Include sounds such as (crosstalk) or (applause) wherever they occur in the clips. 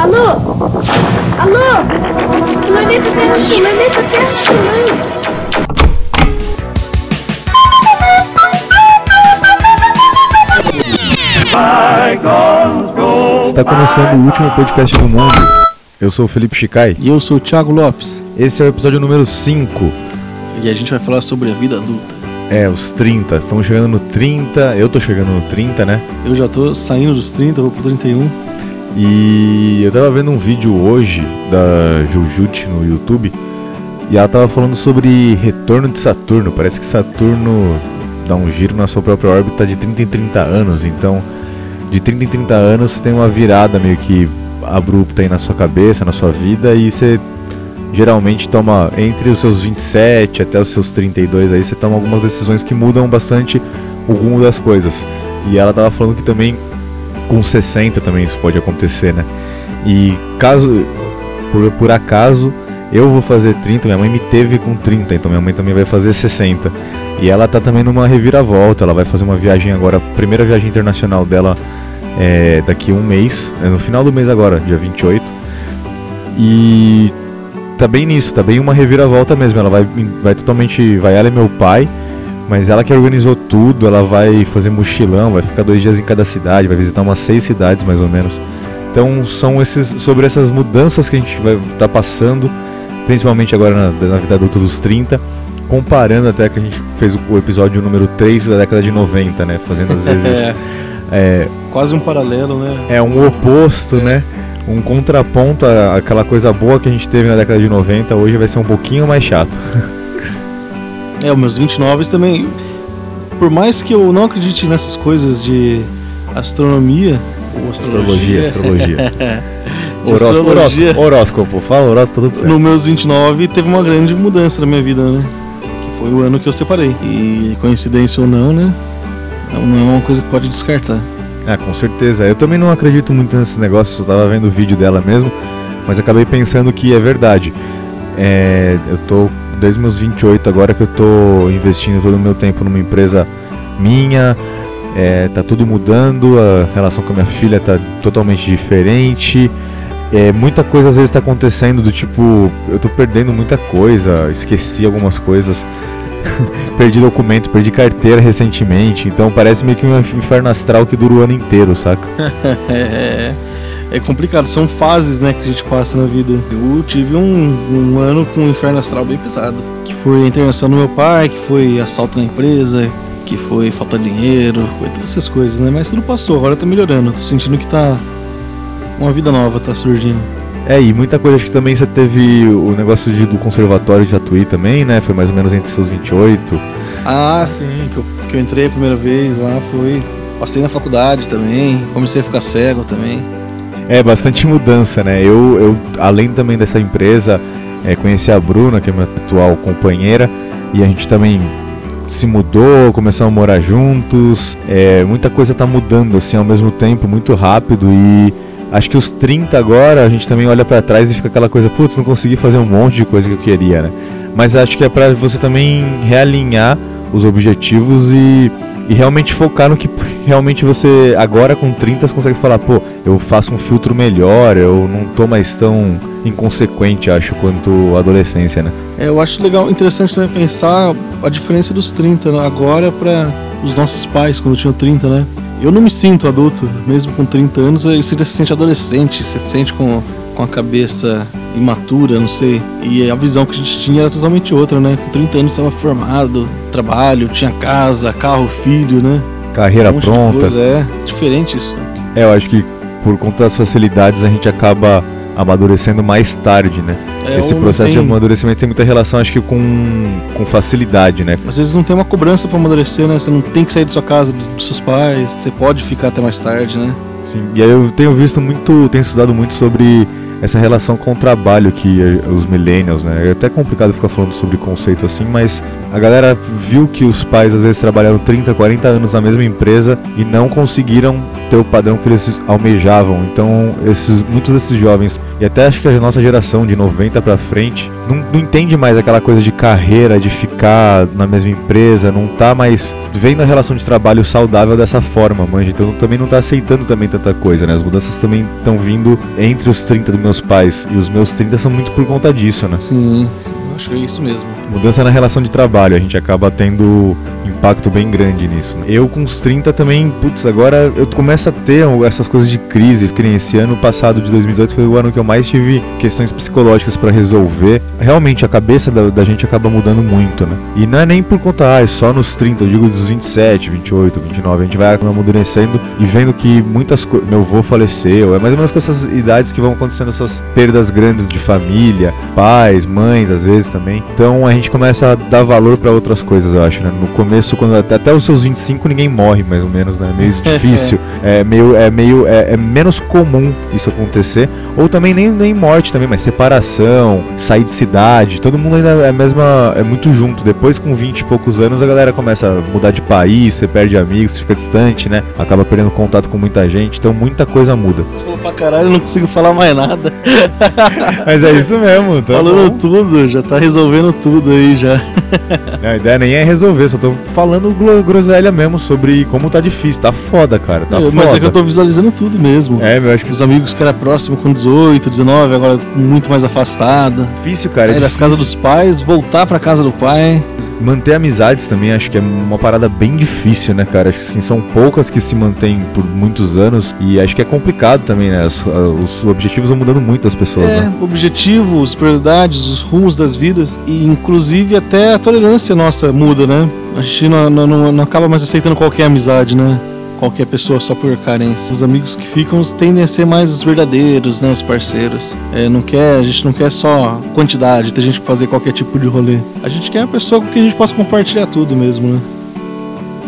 Alô? Alô? Planeta Terra X, planeta Terra mãe. Está começando o último podcast do mundo. Eu sou o Felipe Chicai. E eu sou o Thiago Lopes. Esse é o episódio número 5. E a gente vai falar sobre a vida adulta. É, os 30. Estamos chegando no 30. Eu tô chegando no 30, né? Eu já tô saindo dos 30, vou pro 31. E eu tava vendo um vídeo hoje da Jujut no YouTube. E ela tava falando sobre retorno de Saturno. Parece que Saturno dá um giro na sua própria órbita de 30 em 30 anos. Então, de 30 em 30 anos, você tem uma virada meio que abrupta aí na sua cabeça, na sua vida. E você geralmente toma entre os seus 27 até os seus 32 aí, você toma algumas decisões que mudam bastante o rumo das coisas. E ela tava falando que também com 60 também isso pode acontecer, né? E caso por, por acaso eu vou fazer 30, minha mãe me teve com 30, então minha mãe também vai fazer 60. E ela tá também numa reviravolta, ela vai fazer uma viagem agora, primeira viagem internacional dela é daqui um mês, é no final do mês agora, dia 28. E tá bem nisso, tá bem uma reviravolta mesmo. Ela vai, vai totalmente. Vai ela e meu pai, mas ela que organizou tudo, ela vai fazer mochilão, vai ficar dois dias em cada cidade, vai visitar umas seis cidades mais ou menos. Então são esses sobre essas mudanças que a gente vai estar tá passando, principalmente agora na, na, vida adulta dos 30, comparando até que a gente fez o, o episódio número 3 da década de 90, né? Fazendo às (laughs) vezes. é, Quase um paralelo, né? É um oposto, é. né? um contraponto àquela coisa boa que a gente teve na década de 90, hoje vai ser um pouquinho mais chato. (laughs) é, os meus 29 também. Por mais que eu não acredite nessas coisas de astronomia ou astrologia. Astrologia, astrologia. (laughs) Horóscopo, horóscopo, horóscopo, fala horóscopo, tudo certo. No meus 29 teve uma grande mudança na minha vida, né? Que foi o ano que eu separei. E coincidência ou não, né? Não é uma coisa que pode descartar. Ah, com certeza. Eu também não acredito muito nesses negócios, eu tava vendo o vídeo dela mesmo, mas acabei pensando que é verdade. É, eu tô desde meus 28 agora que eu tô investindo todo o meu tempo numa empresa minha, é, tá tudo mudando, a relação com a minha filha tá totalmente diferente. É, muita coisa às vezes está acontecendo do tipo, eu tô perdendo muita coisa, esqueci algumas coisas. (laughs) perdi documento, perdi carteira recentemente, então parece meio que um inferno astral que dura o ano inteiro, saca? (laughs) (laughs) é, complicado, são fases né, que a gente passa na vida. Eu tive um, um ano com um inferno astral bem pesado, que foi a internação do meu pai, que foi assalto na empresa, que foi falta de dinheiro, foi todas essas coisas, né? Mas tudo passou, agora tá melhorando, tô sentindo que tá uma vida nova tá surgindo. É, e muita coisa, acho que também você teve o negócio de, do conservatório de Tatuí também, né? Foi mais ou menos entre seus 28. Ah, sim, que eu, que eu entrei a primeira vez lá, foi. Passei na faculdade também, comecei a ficar cego também. É, bastante mudança, né? Eu, eu além também dessa empresa, é, conheci a Bruna, que é minha atual companheira, e a gente também se mudou, começamos a morar juntos. É, muita coisa tá mudando assim ao mesmo tempo, muito rápido e acho que os 30 agora a gente também olha para trás e fica aquela coisa, putz, não consegui fazer um monte de coisa que eu queria, né? Mas acho que é para você também realinhar os objetivos e, e realmente focar no que realmente você agora com 30 você consegue falar, pô, eu faço um filtro melhor, eu não tô mais tão inconsequente, acho, quanto adolescência, né? É, eu acho legal, interessante também pensar a diferença dos 30 né? agora para os nossos pais quando tinham 30, né? Eu não me sinto adulto, mesmo com 30 anos, você se sente adolescente, se sente com, com a cabeça imatura, não sei. E a visão que a gente tinha era totalmente outra, né? Com 30 anos estava formado, trabalho, tinha casa, carro, filho, né? Carreira um pronta. É, diferente isso. É, eu acho que por conta das facilidades a gente acaba amadurecendo mais tarde, né? É, Esse processo tem... de amadurecimento tem muita relação, acho que com, com facilidade, né? Às vezes não tem uma cobrança para amadurecer, né? Você não tem que sair da sua casa, dos seus pais, você pode ficar até mais tarde, né? Sim, e aí eu tenho visto muito, tenho estudado muito sobre essa relação com o trabalho que eh, os millennials, né? É até complicado ficar falando sobre conceito assim, mas a galera viu que os pais às vezes trabalharam 30, 40 anos na mesma empresa e não conseguiram ter o padrão que eles almejavam. Então, esses, muitos desses jovens, e até acho que a nossa geração de 90 para frente, não, não, entende mais aquela coisa de carreira, de ficar na mesma empresa, não tá mais vendo a relação de trabalho saudável dessa forma, manja. Então também não tá aceitando também tanta coisa, né? As mudanças também estão vindo entre os 30 dos meus pais e os meus 30 são muito por conta disso, né? Sim, acho que é isso mesmo. Mudança na relação de trabalho, a gente acaba tendo impacto bem grande nisso. Eu com os 30 também, putz, agora eu começo a ter essas coisas de crise, porque esse ano passado de 2018 foi o ano que eu mais tive questões psicológicas para resolver. Realmente a cabeça da, da, gente acaba mudando muito, né? E não é nem por conta, ah, é só nos 30, eu digo dos 27, 28, 29, a gente vai amadurecendo e vendo que muitas coisas, meu avô faleceu, é mais ou menos com essas idades que vão acontecendo essas perdas grandes de família, pais, mães, às vezes também. Então a gente começa a dar valor para outras coisas, eu acho, né? No começo, quando até, até os seus 25 ninguém morre, mais ou menos, né? É meio (laughs) difícil, é meio, é meio, é, é, menos comum isso acontecer. Ou também nem, nem morte também, mas separação, sair de cidade, todo mundo ainda é a mesma, é muito junto. Depois com 20 e poucos anos a galera começa a mudar de país, você perde amigos, fica distante, né? Acaba perdendo contato com muita gente, então muita coisa muda. (laughs) Você falou pra caralho, eu não consigo falar mais nada. mas é isso mesmo, tá Falando bom. tudo, já tá resolvendo tudo aí já. (laughs) a ideia nem é resolver, só tô falando groselha mesmo sobre como tá difícil, tá foda, cara. Tá é, mas é que eu tô visualizando tudo mesmo. É, eu acho que. Os amigos que era próximo com 18, 19, agora muito mais afastada. Difícil, cara. Sair é das casas dos pais, voltar pra casa do pai. Manter amizades também acho que é uma parada bem difícil, né, cara? Acho que assim, são poucas que se mantêm por muitos anos e acho que é complicado também, né? Os, os objetivos vão mudando muito das pessoas, é, né? objetivos, prioridades, os rumos das vidas e inclusive até a tolerância nossa muda, né? A gente não, não, não acaba mais aceitando qualquer amizade, né? Qualquer pessoa só por carência. Os amigos que ficam tendem a ser mais os verdadeiros, né, os parceiros. É, não quer, a gente não quer só quantidade, ter gente pra fazer qualquer tipo de rolê. A gente quer uma pessoa com quem a gente possa compartilhar tudo mesmo, né?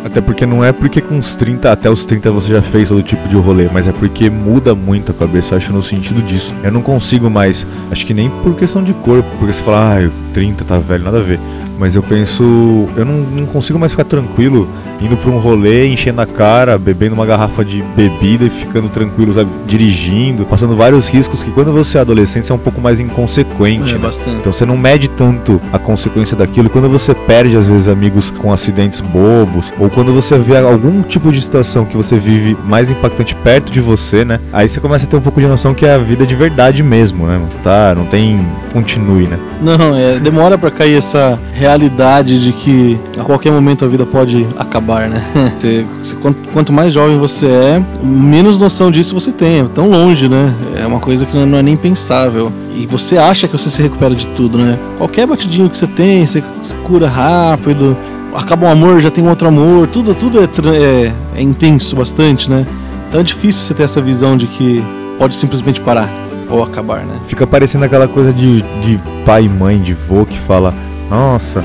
Até porque não é porque com os 30 até os 30 você já fez todo tipo de rolê, mas é porque muda muito a cabeça, acho no sentido disso. Eu não consigo mais, acho que nem por questão de corpo, porque você fala, ah, 30 tá velho, nada a ver mas eu penso, eu não, não consigo mais ficar tranquilo indo para um rolê, enchendo a cara, bebendo uma garrafa de bebida e ficando tranquilo, sabe? Dirigindo, passando vários riscos que quando você é adolescente você é um pouco mais inconsequente. É, né? bastante. Então você não mede tanto a consequência daquilo. Quando você perde, às vezes, amigos com acidentes bobos, ou quando você vê algum tipo de situação que você vive mais impactante perto de você, né? Aí você começa a ter um pouco de noção que é a vida de verdade mesmo, né? Tá, não tem continue, né? Não, é, demora para cair essa realidade de que a qualquer momento a vida pode acabar, né? (laughs) Você, você, quanto, mais jovem você é, menos noção disso você tem. É tão longe, né? É uma coisa que não é nem pensável. E você acha que você se recupera de tudo, né? Qualquer batidinho que você tem, você se cura rápido. Acaba um amor, já tem outro amor. Tudo, tudo é, é, é intenso bastante, né? Então é difícil você ter essa visão de que pode simplesmente parar ou acabar, né? Fica parecendo aquela coisa de, de pai e mãe, de vô que fala, nossa,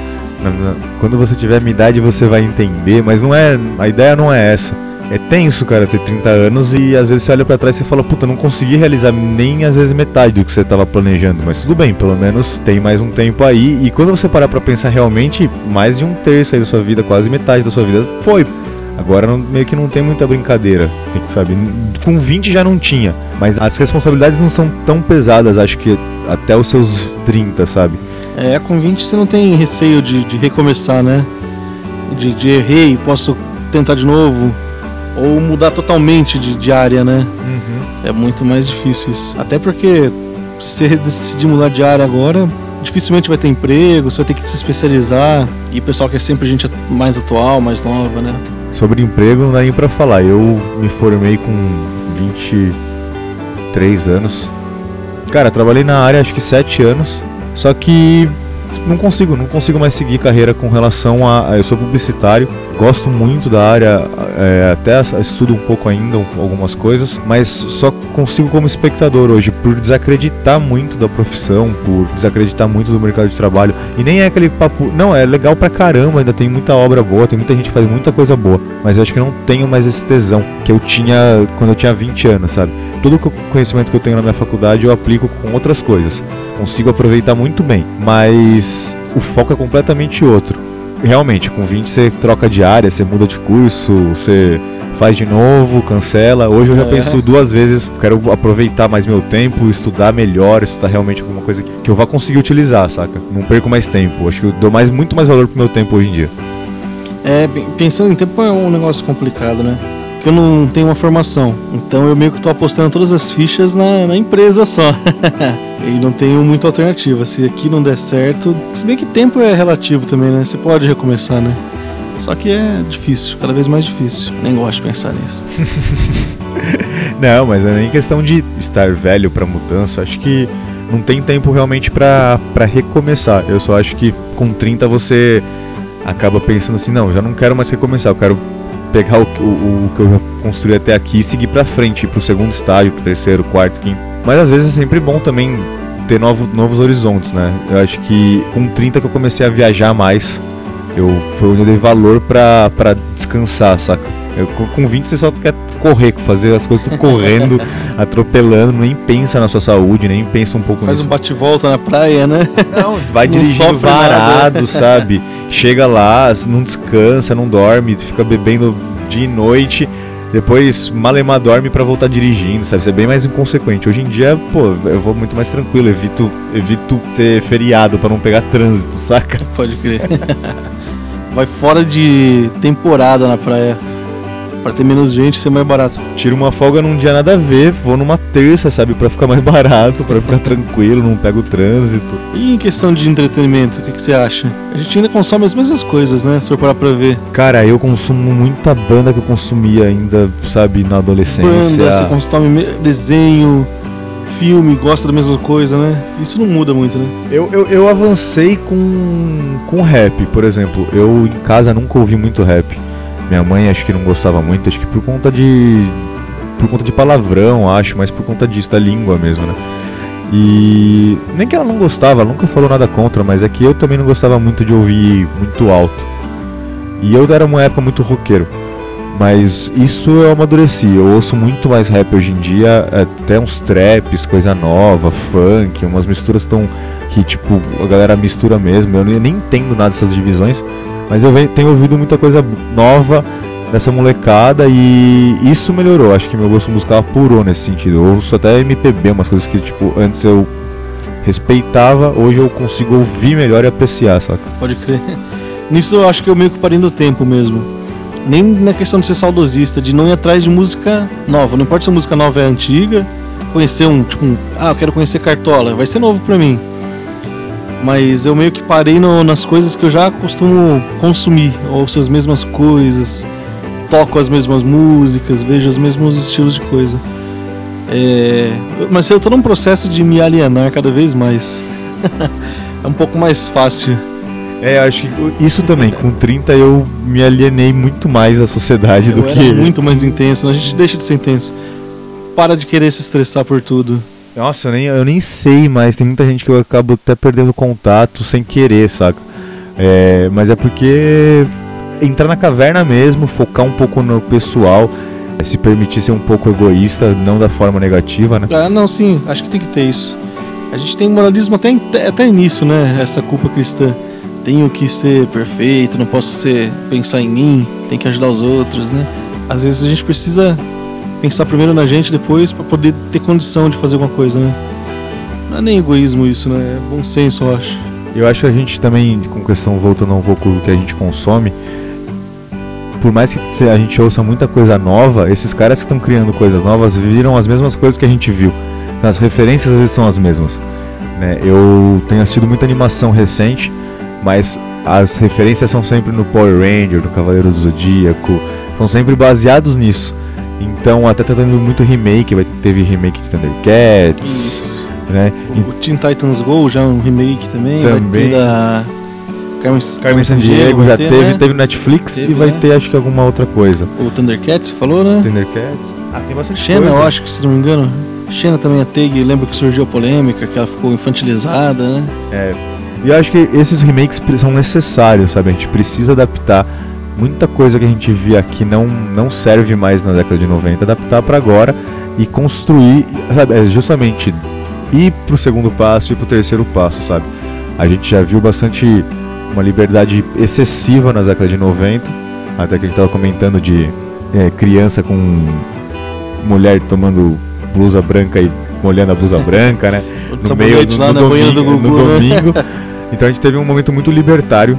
quando você tiver minha idade você vai entender, mas não é. A ideia não é essa. É tenso, cara, ter 30 anos e às vezes você olha para trás e fala, puta, não consegui realizar nem às vezes metade do que você estava planejando, mas tudo bem, pelo menos tem mais um tempo aí. E quando você parar para pensar realmente, mais de um terço aí da sua vida, quase metade da sua vida foi. Agora meio que não tem muita brincadeira, tem, sabe? Com 20 já não tinha, mas as responsabilidades não são tão pesadas, acho que até os seus 30, sabe? É, com 20 você não tem receio de, de recomeçar, né? De, de errei, posso tentar de novo. Ou mudar totalmente de, de área, né? Uhum. É muito mais difícil isso. Até porque se você decidir mudar de área agora, dificilmente vai ter emprego, você vai ter que se especializar. E o pessoal quer sempre gente mais atual, mais nova, né? Sobre emprego não dá nem pra falar. Eu me formei com 23 anos. Cara, trabalhei na área acho que 7 anos. Só que não consigo, não consigo mais seguir carreira com relação a, a eu sou publicitário gosto muito da área, é, até estudo um pouco ainda algumas coisas, mas só consigo como espectador hoje, por desacreditar muito da profissão, por desacreditar muito do mercado de trabalho. E nem é aquele papo. Não, é legal pra caramba, ainda tem muita obra boa, tem muita gente que faz muita coisa boa, mas eu acho que não tenho mais esse tesão que eu tinha quando eu tinha 20 anos, sabe? Todo o conhecimento que eu tenho na minha faculdade eu aplico com outras coisas. Consigo aproveitar muito bem, mas o foco é completamente outro. Realmente, com 20 você troca de área, você muda de curso, você faz de novo, cancela. Hoje eu já É. penso duas vezes, quero aproveitar mais meu tempo, estudar melhor, estudar realmente alguma coisa que, eu vá conseguir utilizar, saca? Não perco mais tempo. Acho que eu dou mais, muito mais valor pro meu tempo hoje em dia. É, pensando em tempo é um negócio complicado, né? Porque eu não tenho uma formação. Então eu meio que tô apostando todas as fichas na, na empresa só. (laughs) e não tenho muita alternativa. Se aqui não der certo. Se bem que tempo é relativo também, né? Você pode recomeçar, né? Só que é difícil, cada vez mais difícil. Nem gosto de pensar nisso. (laughs) Não, mas é nem questão de estar velho pra mudança. Acho que não tem tempo realmente pra recomeçar. Eu só acho que com 30 você acaba pensando assim, não, já não quero mais recomeçar, eu quero pegar o, o, o que eu já construí até aqui e seguir pra frente, ir pro segundo estágio, pro terceiro, quarto, quinto. Mas às vezes é sempre bom também ter novo, novos horizontes, né? Eu acho que com 30 que eu comecei a viajar mais, eu foi onde eu dei valor pra, pra descansar, saca? Eu, com- com 20 você só quer correr, fazer as coisas (laughs) correndo, atropelando, nem pensa na sua saúde, nem pensa um pouco Faz um nisso. bate-volta na praia, né? Não, vai (laughs) Não dirigindo sofre nada. varado, sabe? Chega lá, não descansa, não dorme, fica bebendo dia e noite, depois malemar dorme pra voltar dirigindo, sabe? Isso é bem mais inconsequente. Hoje em dia, pô, eu vou muito mais tranquilo, evito, evito ter feriado pra não pegar trânsito, saca? Pode crer. (laughs) Vai fora de temporada na praia. Pra ter menos gente e ser mais barato. Tiro uma folga num dia nada a ver, vou numa terça, sabe? Pra ficar mais (laughs) barato, pra ficar tranquilo, não pego o trânsito. E em questão de entretenimento, o que, que você acha? A gente ainda consome as mesmas coisas, né? Se for parar pra ver. Cara, eu consumo muita banda que eu consumia ainda, sabe, na adolescência. Banda, você consome me- desenho, filme, gosta da mesma coisa, né? Isso não muda muito, né? Eu, eu, eu avancei com, com rap, por exemplo. Eu em casa nunca ouvi muito rap. Minha mãe acho que não gostava muito, acho que por conta de. Por conta de palavrão, acho, mas por conta disso, da língua mesmo, né? E. Nem que ela não gostava, ela nunca falou nada contra, mas é que eu também não gostava muito de ouvir muito alto. E eu era uma época muito roqueiro. Mas isso eu amadureci. Eu ouço muito mais rap hoje em dia, até uns traps, coisa nova, funk, umas misturas tão. que tipo, a galera mistura mesmo. Eu nem entendo nada dessas divisões, mas eu tenho ouvido muita coisa nova dessa molecada e isso melhorou. Acho que meu gosto musical apurou nesse sentido. Eu ouço até MPB, umas coisas que tipo, antes eu respeitava, hoje eu consigo ouvir melhor e apreciar, saca? Pode crer. (laughs) Nisso eu acho que eu meio que parei no tempo mesmo. Nem na questão de ser saudosista, de não ir atrás de música nova. Não importa se a música nova é antiga, conhecer um, tipo, um, ah, eu quero conhecer Cartola, vai ser novo pra mim. Mas eu meio que parei no- nas coisas que eu já costumo consumir, ouço as mesmas coisas, toco as mesmas músicas, vejo os mesmos estilos de coisa. É, mas eu tô num processo de me alienar cada vez mais. (laughs) é um pouco mais fácil. É, acho que isso também, com 30 eu me alienei muito mais da sociedade do Eu que. era muito mais intenso, a gente deixa de ser intenso. Para de querer se estressar por tudo. Nossa, eu nem, eu nem sei mais. Tem muita gente que eu acabo até perdendo contato sem querer, saca? É, mas é porque entrar na caverna mesmo, focar um pouco no pessoal, é, se permitir ser um pouco egoísta, não da forma negativa, né? Ah, não, sim, acho que tem que ter isso. A gente tem moralismo até, até nisso, né? Essa culpa cristã. Tenho que ser perfeito, não posso ser pensar em mim, tem que ajudar os outros, né? Às vezes a gente precisa pensar primeiro na gente depois para poder ter condição de fazer alguma coisa, né? Não é nem egoísmo isso, né? É bom senso, eu acho. Eu acho que a gente também, com questão voltando um pouco do que a gente consome, por mais que a gente ouça muita coisa nova, esses caras que estão criando coisas novas viram as mesmas coisas que a gente viu. Então, as referências às vezes são as mesmas. Né? Eu tenho assistido muita animação recente, mas as referências são sempre no Power Ranger, no Cavaleiro do Zodíaco, são sempre baseados nisso. Então até tá tendo muito remake, vai, teve remake de Thundercats, Isso. né? O, o Teen Titans Go já é um remake também. Também. Da Carmen, Carmen Sandiego já ter, teve, né? teve Netflix Teve, e vai né? ter acho que alguma outra coisa. O Thundercats, você falou, né? Thundercats. Ah, tem bastante Xena, coisa. eu acho que se não me engano. Xena também a Tag, lembro que surgiu a polêmica, que ela ficou infantilizada, né? E acho que esses remakes são necessários, sabe? A gente precisa adaptar muita coisa que a gente via aqui não não serve mais na década de 90, adaptar pra agora e construir, sabe, é justamente ir pro segundo passo e pro terceiro passo, sabe? A gente já viu bastante uma liberdade excessiva nas décadas de 90, até que a gente tava comentando de é, criança com mulher tomando blusa branca e molhando a blusa (laughs) branca, né? O sabonete lá na banheira do no Gugu, né? domingo. (laughs) Então a gente teve um momento muito libertário,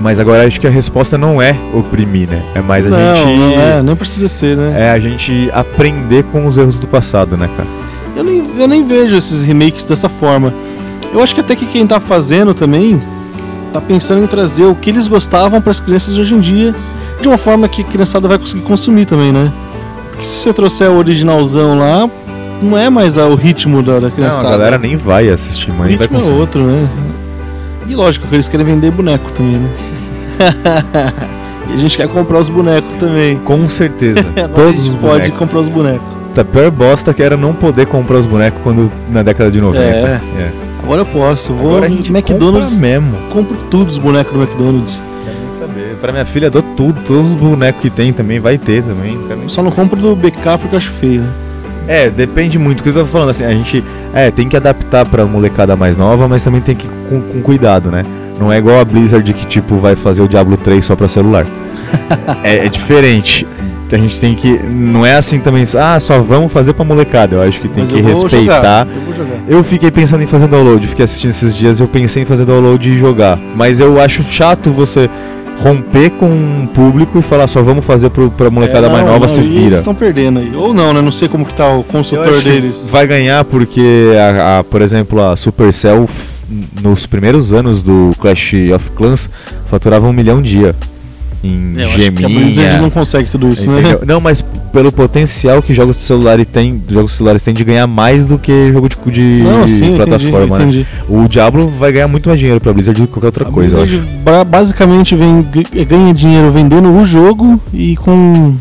mas agora acho que a resposta não é oprimir, né? É mais a não, gente não é, não precisa ser, né? é a gente aprender com os erros do passado, né, cara? Eu, nem, eu nem vejo esses remakes dessa forma. Eu acho que até que quem tá fazendo também tá pensando em trazer o que eles gostavam para as crianças de hoje em dia, de uma forma que a criançada vai conseguir consumir também, né? Porque se você trouxer o originalzão lá, não é mais o ritmo da, da Não, criançada. a galera nem vai assistir, o mas vai ritmo é consumir. outro, né? E lógico que eles querem vender boneco também, né? (laughs) e a gente quer comprar os bonecos também. Com certeza. (laughs) Agora a Todos gente pode bonecos. comprar os bonecos. A pior bosta que era não poder comprar os bonecos quando na década de 90. É. É. Agora eu posso, eu vou Agora a gente McDonald's, compra mesmo. compro tudo os bonecos do McDonald's. Saber. Pra minha filha, dou tudo. Todos os bonecos que tem também vai ter também. Só não compro do BK porque eu acho feio. É, depende muito. O que eu tava falando, assim, a gente é, tem que adaptar pra molecada mais nova, mas também tem que ir com, com cuidado, né? Não é igual a Blizzard que, tipo, vai fazer o Diablo 3 só pra celular. (laughs) é, é diferente. A gente tem que. Não é assim também, ah, só vamos fazer pra molecada. Eu acho que tem Mas que eu vou respeitar. Jogar, eu vou jogar. Eu fiquei pensando em fazer download, fiquei assistindo esses dias, eu pensei em fazer download e jogar. Mas eu acho chato você romper com um público e falar só vamos fazer pro, pra molecada É, mais não, nova não, se vira. Eles estão perdendo aí. Ou não, né? Não sei como que tá o consultor deles. Vai ganhar porque, a, a- por exemplo, a Supercell, nos primeiros anos do Clash of Clans, faturava um milhão dia em É, eu acho que a geminha. Blizzard não consegue tudo isso, né? Não, mas pelo potencial que jogos de celulares têm, jogos celulares têm de ganhar mais do que jogo de, de Não, sim, eu entendi, plataforma, né? entendi. O Diablo vai ganhar muito mais dinheiro pra Blizzard do que qualquer outra A coisa, Blizzard basicamente vem, ganha dinheiro vendendo o jogo e com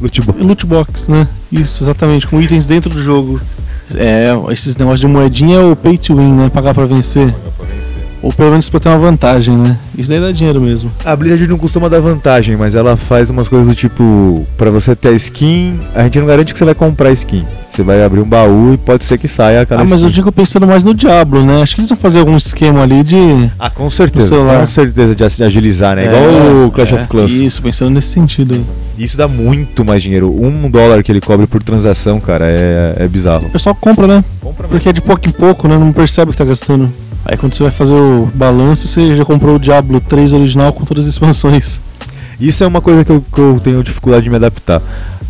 Loot box. loot box, né? Isso, exatamente, com itens dentro do jogo. É, esses negócios de moedinha é o pay to win, né? Pagar pra vencer. Ou pelo menos pra ter uma vantagem, né? Isso daí dá dinheiro mesmo. A Blizzard não costuma dar vantagem, mas ela faz umas coisas do tipo, pra você ter skin, a gente não garante que você vai comprar skin. Você vai abrir um baú e pode ser que saia aquela Ah, mas eu skin. digo pensando mais no Diablo, né? Acho que eles vão fazer algum esquema ali de. Ah, com certeza. Com certeza de ag- agilizar, né? É, Igual o Clash é, of Clans. Isso, pensando nesse sentido aí. Isso dá muito mais dinheiro. Um dólar que ele cobre por transação, cara, é, é bizarro. O pessoal compra, né? Compra Porque é de pouco em pouco, né? Não percebe que tá gastando. Aí quando você vai fazer o balanço, você já comprou o Diablo 3 original com todas as expansões. Isso é uma coisa que eu, que eu tenho dificuldade de me adaptar.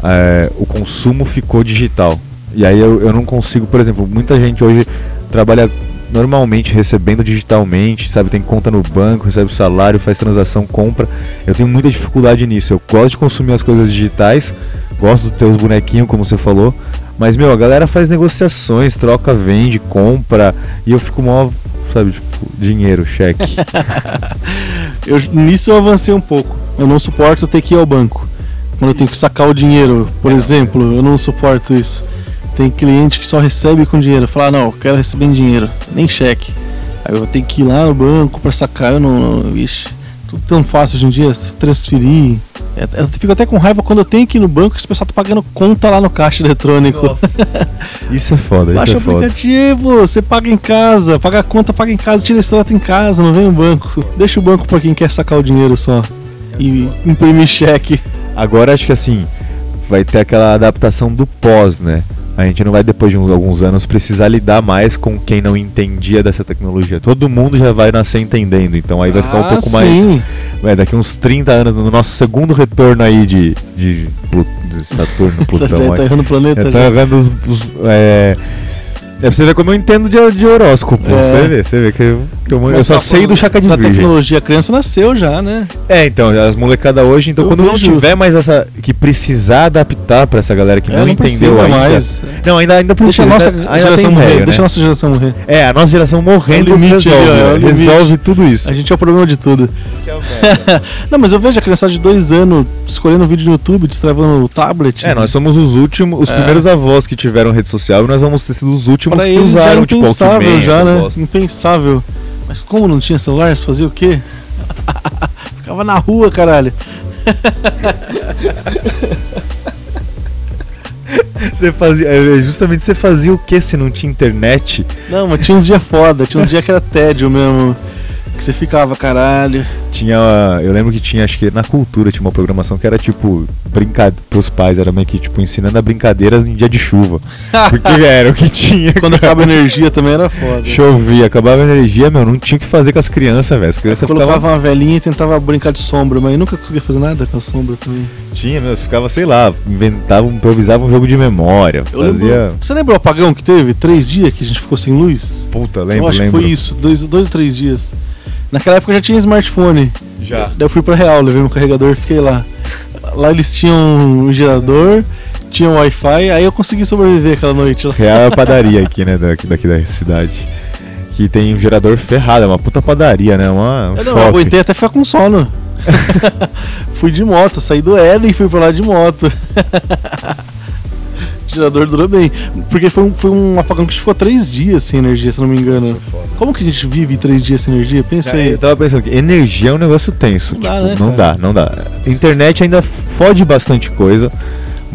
É, o consumo ficou digital. E aí eu, eu não consigo, por exemplo, muita gente hoje trabalha normalmente recebendo digitalmente, sabe? Tem conta no banco, recebe salário, faz transação, compra. Eu tenho muita dificuldade nisso. Eu gosto de consumir as coisas digitais, gosto de ter os bonequinhos, como você falou. Mas, meu, a galera faz negociações, troca, vende, compra. E eu fico mó, sabe, tipo, dinheiro, cheque. (laughs) Eu, nisso eu avancei um pouco. Eu não suporto ter que ir ao banco. Quando eu tenho que sacar o dinheiro, por exemplo, eu não suporto isso. Tem cliente que só recebe com dinheiro. Fala, ah, não, eu quero receber em dinheiro, nem cheque. Aí eu vou ter que ir lá no banco pra sacar. Eu não. não ixi, tudo tão fácil hoje em dia, se transferir. É, Eu fico até com raiva quando eu tenho que ir no banco e esse pessoal tá pagando conta lá no caixa eletrônico. Isso é foda, isso Baixa é o foda. aplicativo, você paga em casa, paga a conta, paga em casa, tira extrato em casa, não vem no banco. Deixa o banco pra quem quer sacar o dinheiro só. E imprimir cheque. Agora acho que assim, vai ter aquela adaptação do pós, né? A gente não vai depois de uns- alguns anos precisar lidar mais com quem não entendia dessa tecnologia. Todo mundo já vai nascer entendendo, então aí vai ficar um Ah, pouco mais. Sim. É, daqui uns 30 anos, no nosso segundo retorno aí de, de, de Saturno, (laughs) Tá, Plutão. tá errando o planeta. Tô já. errando os. os- é... é pra você ver como eu entendo de, de horóscopo. É. Você vê, você vê que eu, que eu, eu só tá sei do chaca de Da virgem. tecnologia, a criança nasceu já, né? É, então, as molecadas hoje, então Eu quando não vejo- tiver mais essa. que precisar adaptar pra essa galera que É, não, entendeu precisa ainda. mais. Não, ainda, ainda Deixa precisa. a nossa ainda, geração morrer, réu, deixa a né? nossa geração morrer. É, a nossa geração morrendo É limite resolve, é né? resolve tudo isso. A gente é o problema de tudo. (laughs) Não, mas eu vejo a criançada de dois anos escolhendo vídeo no YouTube, destravando o tablet. É, nós somos os últimos, os É. primeiros avós que tiveram rede social e nós vamos ter sido os últimos Pra que eles já era tipo, impensável já, né? Impensável. Mas como não tinha celular, você fazia o quê? (laughs) Ficava na rua, caralho. (laughs) Você fazia. é, Justamente você fazia o que se não tinha internet? Não, mas tinha uns dias foda, tinha uns dias que era tédio mesmo. Que você ficava, caralho. Tinha. Eu lembro que tinha, acho que na cultura tinha uma programação que era tipo. Brincadeira pros pais, era meio que tipo ensinando a brincadeiras em dia de chuva. (laughs) Porque era o que tinha. Quando acaba a energia também era foda. Chovia, acabava a energia, meu, não tinha o que fazer com as crianças, velho. As crianças Colocava ficavam. uma velhinha e tentava brincar de sombra, mas eu nunca conseguia fazer nada com a sombra também. Tinha, meu, ficava, sei lá, inventava, improvisava um jogo de memória. Eu fazia. lembro, você lembra o apagão que teve? Três dias que a gente ficou sem luz? Puta, eu lembro, acho lembro. que foi isso, dois, dois ou três dias. Naquela época eu já tinha smartphone. Já. Daí eu fui pra Real, levei meu carregador e fiquei lá. Lá eles tinham um gerador, tinham Wi-Fi, aí eu consegui sobreviver aquela noite lá. Real é a padaria aqui, né, daqui, daqui da cidade. Que tem um gerador ferrado, é uma puta padaria, né? Uma, um Eu não, eu shopping. aguentei até ficar com sono. (laughs) (laughs) fui de moto, saí do Éden e fui pra lá de moto. (laughs) o gerador durou bem. Porque foi um, foi um apagão que ficou três dias sem energia, se não me engano. Como que a gente vive três dias sem energia? Pensa É, aí. Eu tava pensando que energia é um negócio tenso. Não tipo, dá, né, não cara? dá, não dá. Internet ainda fode bastante coisa,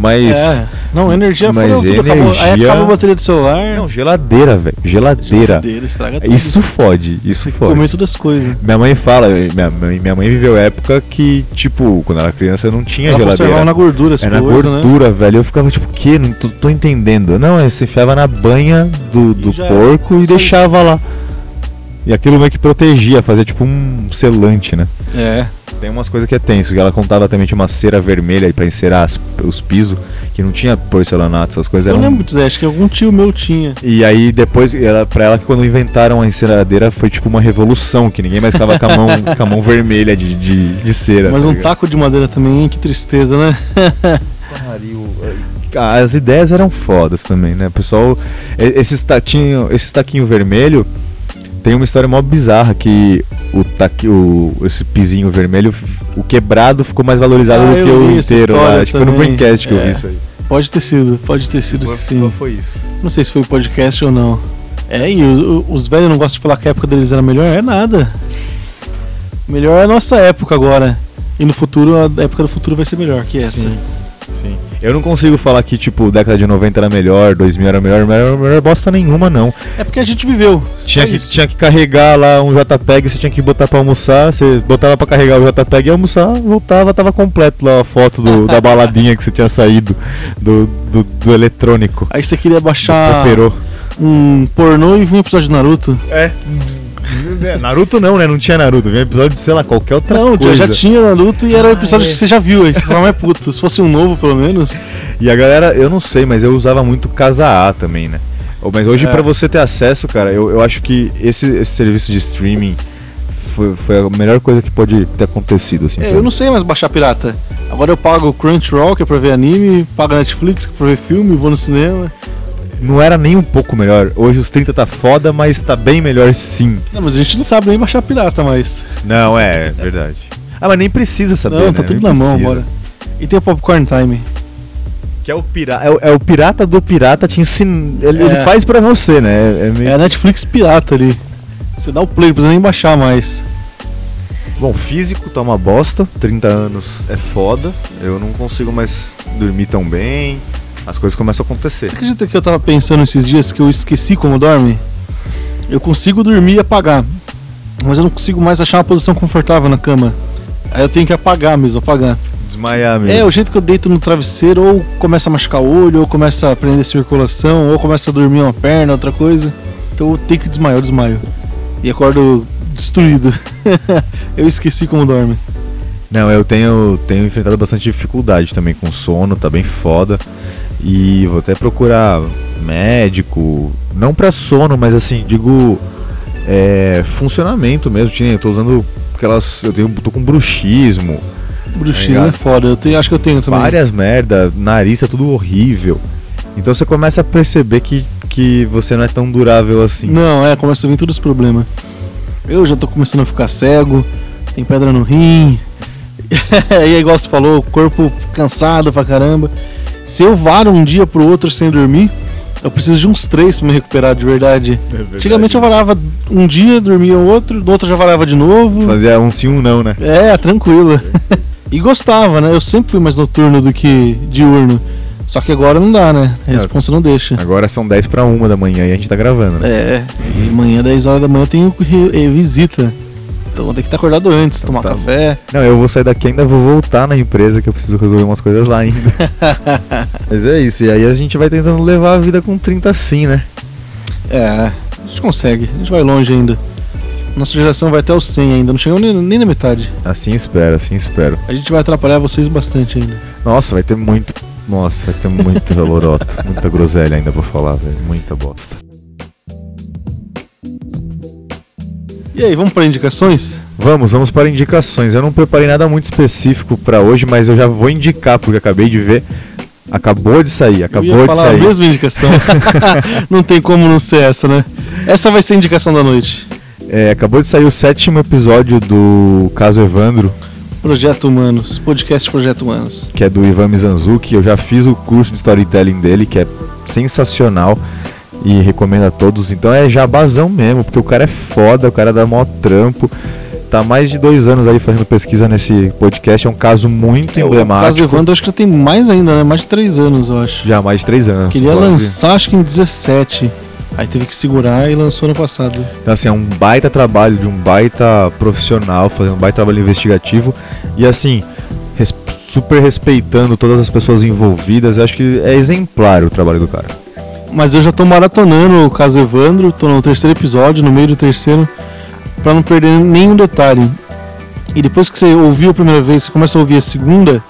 mas. É. Não, energia Mas foi tudo. Acabou. Aí energia- acaba a bateria do celular. Não, geladeira, velho. Geladeira. Geladeira, estraga tudo. Isso fode, isso fode. Comer todas as coisas. Minha mãe fala, minha mãe, minha mãe viveu época que, tipo, quando era criança não tinha Ela geladeira. na gordura as É na né? gordura, velho. Eu ficava tipo, que? Não tô, tô entendendo. Não, é, você enfiava na banha do, do já porco era. e Só deixava lá. E aquilo meio que protegia, fazia tipo um selante, né? É. Tem umas coisas que é tenso, que ela contava também tinha uma cera vermelha pra encerar as- os pisos, que não tinha porcelanato, essas coisas Eu eram. lembro dizer, acho que algum tio meu tinha. E aí depois, ela, pra ela que quando inventaram a enceradeira foi tipo uma revolução, que ninguém mais ficava com a mão, (laughs) com a mão vermelha de, de, de cera. Mas tá um ligado? taco de madeira também, hein? que tristeza, né? (laughs) Ah, As ideias eram fodas também, né? O pessoal. Esses taquinho, esse taquinho vermelho tem uma história mó bizarra que o taqui, o, esse pizinho vermelho, o quebrado ficou mais valorizado Ah, do que eu o inteiro lá. foi no. Braincast que eu É. vi isso aí. Pode ter sido, pode ter sido que sim. foi isso? Não sei se foi podcast ou não. É, e os, o- os velhos não gostam de falar que a época deles era melhor? É nada. Melhor é a nossa época agora. E no futuro, a época do futuro vai ser melhor que essa. Sim. Sim. Eu não consigo falar que, tipo, década de 90 era melhor, 2000 era melhor, melhor, melhor bosta nenhuma, não. É porque a gente viveu. Tinha só que, isso. tinha que carregar lá um JPEG, você tinha que botar pra almoçar, você botava pra carregar o JPEG e almoçar, voltava, tava completo lá a foto do- da (laughs) baladinha que você tinha saído do, do, do eletrônico. Aí você queria baixar um pornô e vir um episódio de Naruto. É. Naruto não, né? Não tinha Naruto. Vinha episódio de, sei lá, qualquer outra não, coisa. já tinha Naruto e era um Ah, episódio é. que você já viu. Aí você fala, mas puto, se fosse um novo pelo menos. E a galera, eu não sei, mas eu usava muito Casa A também, né? Mas hoje, É. pra você ter acesso, cara, eu, eu acho que esse, esse serviço de streaming foi, foi a melhor coisa que pode ter acontecido, assim. É, eu não sei mais baixar pirata. Agora eu pago o Crunchyroll, que é pra ver anime, pago a Netflix, que é pra ver filme, vou no cinema. Não era nem um pouco melhor. Hoje os 30 tá foda, mas tá bem melhor sim. Não, mas a gente não sabe nem baixar pirata mais. Não, é, verdade. Ah, mas nem precisa saber, não, né? tá tudo Nem na mão precisa. agora. E tem o Popcorn Time. Que é o, pira é, o, é o pirata do pirata te ensina. Ele, É. ele faz pra você, né? É meio- É a Netflix pirata ali. Você dá o play, não precisa nem baixar mais. Bom, físico tá uma bosta, 30 anos é foda, eu não consigo mais dormir tão bem, as coisas começam a acontecer. Você acredita que eu tava pensando esses dias que eu esqueci como dorme? Eu consigo dormir e apagar. Mas eu não consigo mais achar uma posição confortável na cama. Aí eu tenho que apagar mesmo, apagar. Desmaiar mesmo. É, o jeito que eu deito no travesseiro, ou começa a machucar o olho, ou começa a prender circulação, ou começa a dormir uma perna, outra coisa. Então eu tenho que desmaiar, eu desmaio. E acordo destruído. (laughs) eu esqueci como dorme. Não, eu tenho, tenho enfrentado bastante dificuldade também com sono, tá bem foda. E vou até procurar médico, não pra sono, mas assim, digo, é, funcionamento mesmo. Eu tô usando aquelas, eu tenho, tô com bruxismo, Bruxismo Obrigado. é foda, eu tenho, acho que eu tenho também. várias merda, nariz tá tudo horrível. Então você começa a perceber que, que você não é tão durável assim. Não, é, começa a vir todos os problemas. Eu já tô começando a ficar cego, tem pedra no rim. (laughs) e é igual você falou, o corpo cansado pra caramba. Se eu varo um dia pro outro sem dormir, eu preciso de uns três pra me recuperar de verdade. Antigamente eu varava um dia, dormia outro, no outro já varava de novo. Fazia um sim, um não, né? É, tranquilo. (laughs) e gostava, né? Eu sempre fui mais noturno do que diurno. Só que agora não dá, né? A responsa não deixa. Agora são 10 para 1 da manhã e a gente tá gravando. Né? É, e amanhã, 10 horas da manhã, eu tenho eh, visita. Então vou ter que estar acordado antes, tomar tá bom. café. Não, eu vou sair daqui ainda vou voltar na empresa que eu preciso resolver umas coisas lá ainda. (laughs) Mas é isso, e aí a gente vai tentando levar a vida com 30 assim, né? É, a gente consegue, a gente vai longe ainda. Nossa geração vai até os 100 ainda, não chegou nem, nem na metade. Assim espero, assim espero. A gente vai atrapalhar vocês bastante ainda. Nossa, vai ter muito. Nossa, vai ter muita lorota, (laughs) muita groselha ainda pra falar, velho. Muita bosta. E aí, vamos para indicações? Vamos, vamos para indicações. Eu não preparei nada muito específico pra hoje, mas eu já vou indicar, porque acabei de ver. Acabou de sair, eu acabou ia de falar a sair. mesma indicação. (laughs) (laughs) não tem como não ser essa, né? Essa vai ser a indicação da noite. É, acabou de sair o sétimo episódio do Caso Evandro, Projeto Humanos, podcast Projeto Humanos. que é do Ivan Mizanzuki. Eu já fiz o curso de storytelling dele, que é sensacional e recomendo a todos. Então é jabazão mesmo, porque o cara é foda, o cara dá mó trampo. Tá mais de dois anos aí fazendo pesquisa nesse podcast. É um caso muito É, o emblemático. caso Evandro acho que já tem mais ainda, né? Mais de 3 anos, eu acho. Já mais de três anos. Queria quase. lançar acho que em 17. Aí teve que segurar e lançou no passado. Então, assim, é um baita trabalho de um baita profissional, fazendo um baita trabalho investigativo. E, assim, res- super respeitando todas as pessoas envolvidas. Eu acho que é exemplar o trabalho do cara. Mas eu já tô maratonando o caso Evandro, tô no terceiro episódio, no meio do terceiro, pra não perder nenhum detalhe. E depois que você ouviu a primeira vez, você começa a ouvir a segunda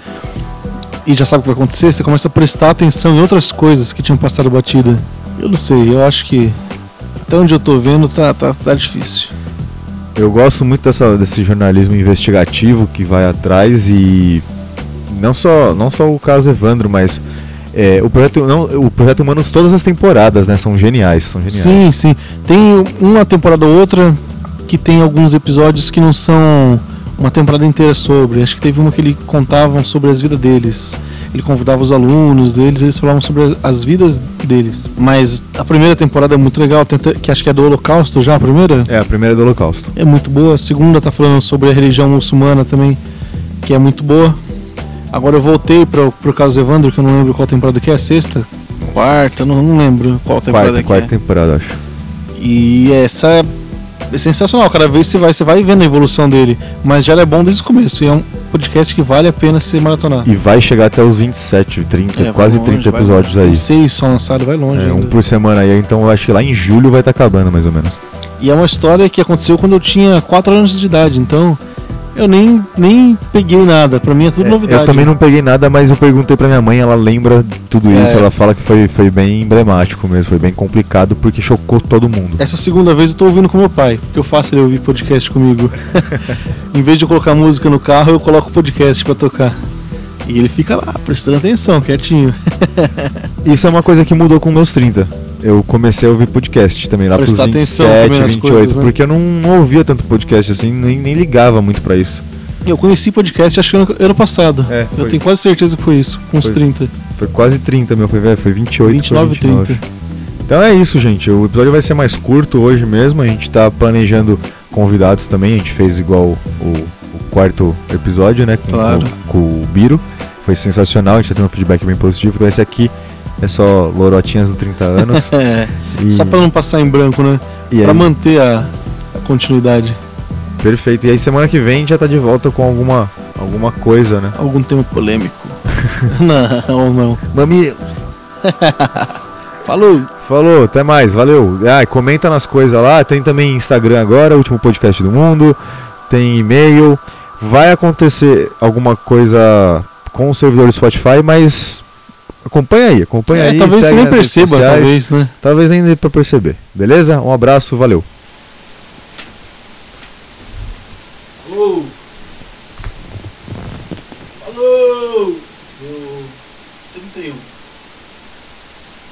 e já sabe o que vai acontecer, você começa a prestar atenção em outras coisas que tinham passado batida. Eu não sei, eu acho que até onde eu tô vendo tá, tá, tá difícil. Eu gosto muito dessa, desse jornalismo investigativo que vai atrás e não só, não só o caso Evandro, mas é, o, projeto, não, o Projeto Humanos, todas as temporadas, né? São geniais, são geniais. Sim, sim. Tem uma temporada ou outra que tem alguns episódios que não são uma temporada inteira sobre. Acho que teve uma que ele contavam sobre as vidas deles. Ele convidava os alunos deles, eles falavam sobre as vidas deles. Mas a primeira temporada é muito legal, que acho que é do Holocausto já, a primeira. É, a primeira é do Holocausto. É muito boa. A segunda tá falando sobre a religião muçulmana também, que é muito boa. Agora eu voltei pro, pro caso Evandro, que eu não lembro qual temporada que é, a sexta, quarta, não, não lembro qual temporada Quarta, que quarta é. temporada, acho. E essa é, é sensacional. Cada vez você vai, você vai vendo a evolução dele. Mas já é bom desde o começo. E é um podcast que vale a pena ser maratonar. E vai chegar até os 27, 30, É, quase longe, 30 vai episódios longe. aí. Tem seis só lançado, vai longe. É, um por semana aí, então eu acho que lá em julho vai estar acabando, mais ou menos. E é uma história que aconteceu quando eu tinha 4 anos de idade. Então eu nem, nem peguei nada. Pra mim é tudo É, novidade. Eu também não peguei nada, mas eu perguntei pra minha mãe, ela lembra de tudo É. isso, ela fala que foi, foi bem emblemático mesmo, foi bem complicado porque chocou todo mundo. Essa segunda vez eu tô ouvindo com meu pai, porque eu faço ele ouvir podcast comigo. (laughs) em vez de eu colocar música no carro, eu coloco podcast pra tocar. E ele fica lá, prestando atenção, quietinho. (laughs) Isso é uma coisa que mudou com meus 30. Eu comecei a ouvir podcast também lá pros Prestar atenção 27, também nas 28, coisas, né? porque eu não, ouvia tanto podcast assim, nem, nem ligava muito pra isso. Eu conheci podcast acho que ano, ano passado. É, eu tenho quase certeza que foi isso, com uns Foi. 30. Foi quase 30, meu, foi, velho, foi 28, 29 foi 29. 30. Então é isso, gente. O episódio vai ser mais curto hoje mesmo. A gente tá planejando convidados também. A gente fez igual o, o quarto episódio, né? Com, Claro. com, com o Biro. Foi sensacional. A gente tá tendo um feedback bem positivo. Então esse aqui é só lorotinhas do 30 anos. (laughs) É, e, só pra não passar em branco, né? e Pra aí, manter a, a continuidade. Perfeito. E aí semana que vem já tá de volta com alguma, alguma coisa, né? Algum tema polêmico. (laughs) não, não. Mamilos! (laughs) Falou! Falou, até mais, valeu. Ah, comenta nas coisas lá. Tem também Instagram agora, último podcast do mundo. Tem e-mail. Vai acontecer alguma coisa com o servidor do Spotify, mas acompanha aí, acompanha É, aí. talvez você nem perceba, sociais. talvez, né? Talvez nem dê pra perceber. Beleza? Um abraço, valeu.